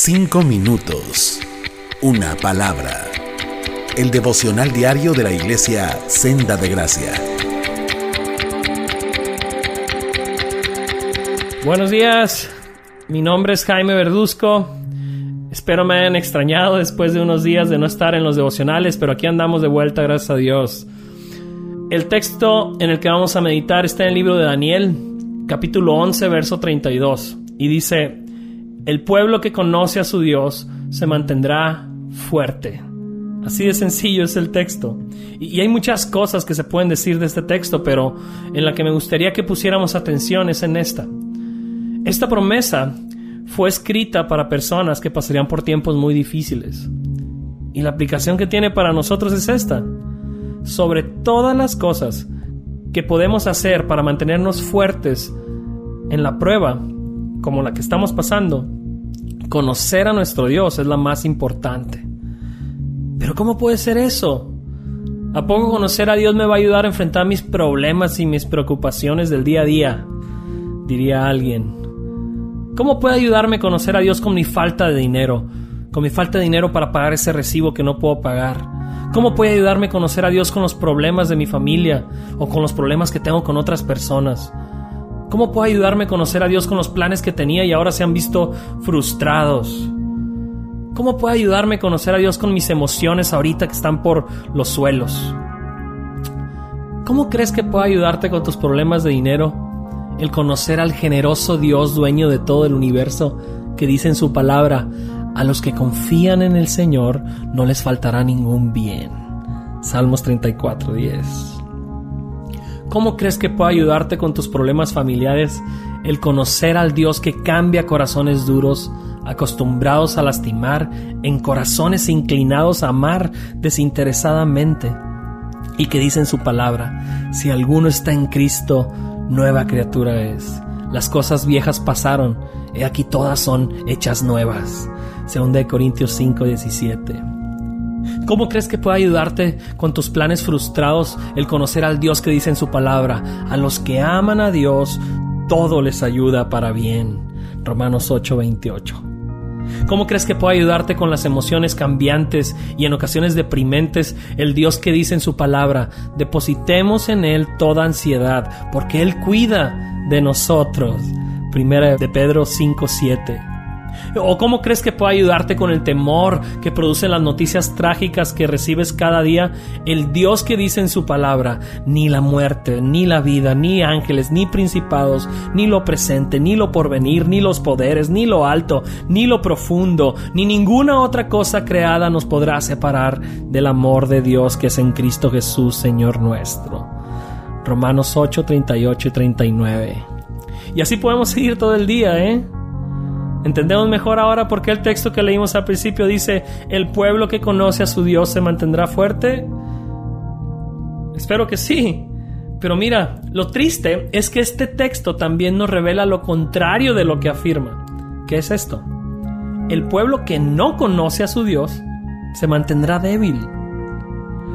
Cinco minutos. Una palabra. El devocional diario de la iglesia Senda de Gracia. Buenos días. Mi nombre es Jaime Verduzco. Espero me hayan extrañado después de unos días de no estar en los devocionales, pero aquí andamos de vuelta, gracias a Dios. El texto en el que vamos a meditar está en el libro de Daniel, capítulo 11, verso 32, y dice, el pueblo que conoce a su Dios se mantendrá fuerte. Así de sencillo es el texto. Y, hay muchas cosas que se pueden decir de este texto, pero en la que me gustaría que pusiéramos atención es en esta. Esta promesa fue escrita para personas que pasarían por tiempos muy difíciles. Y la aplicación que tiene para nosotros es esta. Sobre todas las cosas que podemos hacer para mantenernos fuertes en la prueba, como la que estamos pasando, Conocer a nuestro Dios es la más importante. Pero ¿cómo puede ser eso? ¿A poco conocer a Dios me va a ayudar a enfrentar mis problemas y mis preocupaciones del día a día? Diría alguien. ¿Cómo puede ayudarme a conocer a Dios con mi falta de dinero? Con mi falta de dinero para pagar ese recibo que no puedo pagar. ¿Cómo puede ayudarme a conocer a Dios con los problemas de mi familia o con los problemas que tengo con otras personas? ¿Cómo puedo ayudarme a conocer a Dios con los planes que tenía y ahora se han visto frustrados? ¿Cómo puedo ayudarme a conocer a Dios con mis emociones ahorita que están por los suelos? ¿Cómo crees que puedo ayudarte con tus problemas de dinero? El conocer al generoso Dios dueño de todo el universo que dice en su palabra, a los que confían en el Señor no les faltará ningún bien. Salmos 34, 10. ¿Cómo crees que puede ayudarte con tus problemas familiares el conocer al Dios que cambia corazones duros, acostumbrados a lastimar, en corazones inclinados a amar desinteresadamente? Y que dice en su palabra, si alguno está en Cristo, nueva criatura es. Las cosas viejas pasaron, y aquí todas son hechas nuevas. Segunda de Corintios 5, 17. ¿Cómo crees que puede ayudarte con tus planes frustrados el conocer al Dios que dice en su palabra? A los que aman a Dios, todo les ayuda para bien. Romanos 8:28. ¿Cómo crees que puede ayudarte con las emociones cambiantes y en ocasiones deprimentes el Dios que dice en su palabra, depositemos en Él toda ansiedad, porque Él cuida de nosotros? Primera de Pedro 5:7. ¿O cómo crees que puede ayudarte con el temor que producen las noticias trágicas que recibes cada día? El Dios que dice en su palabra, ni la muerte, ni la vida, ni ángeles, ni principados, ni lo presente, ni lo porvenir, ni los poderes, ni lo alto, ni lo profundo, ni ninguna otra cosa creada nos podrá separar del amor de Dios que es en Cristo Jesús, Señor nuestro. Romanos 8, 38 y 39. Y así podemos seguir todo el día, ¿eh? ¿Entendemos mejor ahora por qué el texto que leímos al principio dice, el pueblo que conoce a su Dios se mantendrá fuerte? Espero que sí. Pero mira, lo triste es que este texto también nos revela lo contrario de lo que afirma. ¿Qué es esto? El pueblo que no conoce a su Dios se mantendrá débil.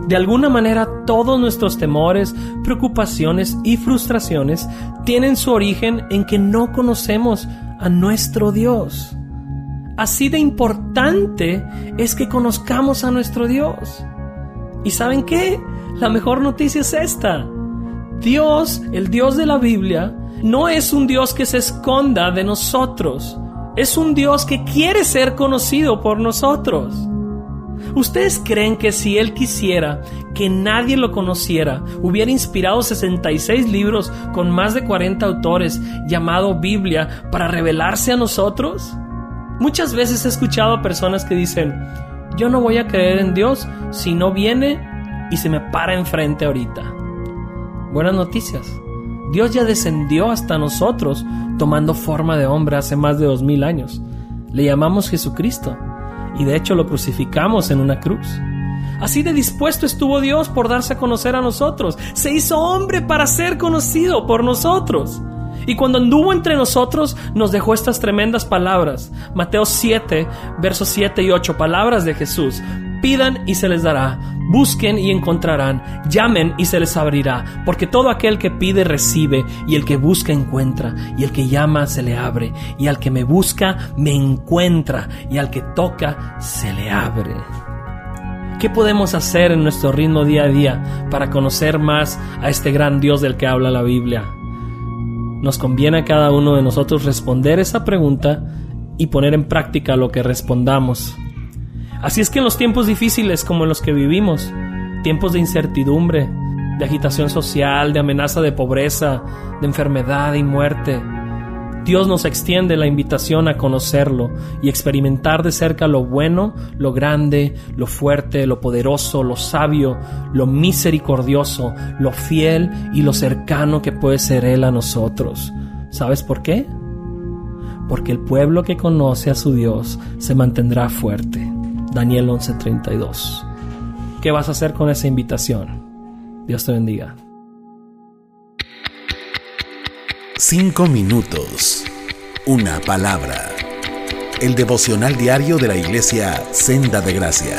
De alguna manera todos nuestros temores, preocupaciones y frustraciones tienen su origen en que no conocemos a nuestro Dios. Así de importante es que conozcamos a nuestro Dios. ¿Y saben qué? La mejor noticia es esta. Dios, el Dios de la Biblia, no es un Dios que se esconda de nosotros. Es un Dios que quiere ser conocido por nosotros. ¿Ustedes creen que si Él quisiera que nadie lo conociera, hubiera inspirado 66 libros con más de 40 autores llamado Biblia para revelarse a nosotros? Muchas veces he escuchado a personas que dicen, yo no voy a creer en Dios si no viene y se me para enfrente ahorita. Buenas noticias. Dios ya descendió hasta nosotros tomando forma de hombre hace más de dos mil años. Le llamamos Jesucristo y de hecho lo crucificamos en una cruz. Así de dispuesto estuvo Dios por darse a conocer a nosotros. Se hizo hombre para ser conocido por nosotros. Y cuando anduvo entre nosotros, nos dejó estas tremendas palabras. Mateo 7, versos 7 y 8, palabras de Jesús. Pidan y se les dará, busquen y encontrarán, llamen y se les abrirá, porque todo aquel que pide recibe, y el que busca encuentra, y el que llama se le abre, y al que me busca me encuentra, y al que toca se le abre. ¿Qué podemos hacer en nuestro ritmo día a día para conocer más a este gran Dios del que habla la Biblia? Nos conviene a cada uno de nosotros responder esa pregunta y poner en práctica lo que respondamos. Así es que en los tiempos difíciles como en los que vivimos, tiempos de incertidumbre, de agitación social, de amenaza de pobreza, de enfermedad y muerte, Dios nos extiende la invitación a conocerlo y experimentar de cerca lo bueno, lo grande, lo fuerte, lo poderoso, lo sabio, lo misericordioso, lo fiel y lo cercano que puede ser Él a nosotros. ¿Sabes por qué? Porque el pueblo que conoce a su Dios se mantendrá fuerte. Daniel 11:32. ¿Qué vas a hacer con esa invitación? Dios te bendiga. Cinco minutos. Una palabra. El devocional diario de la iglesia Senda de Gracia.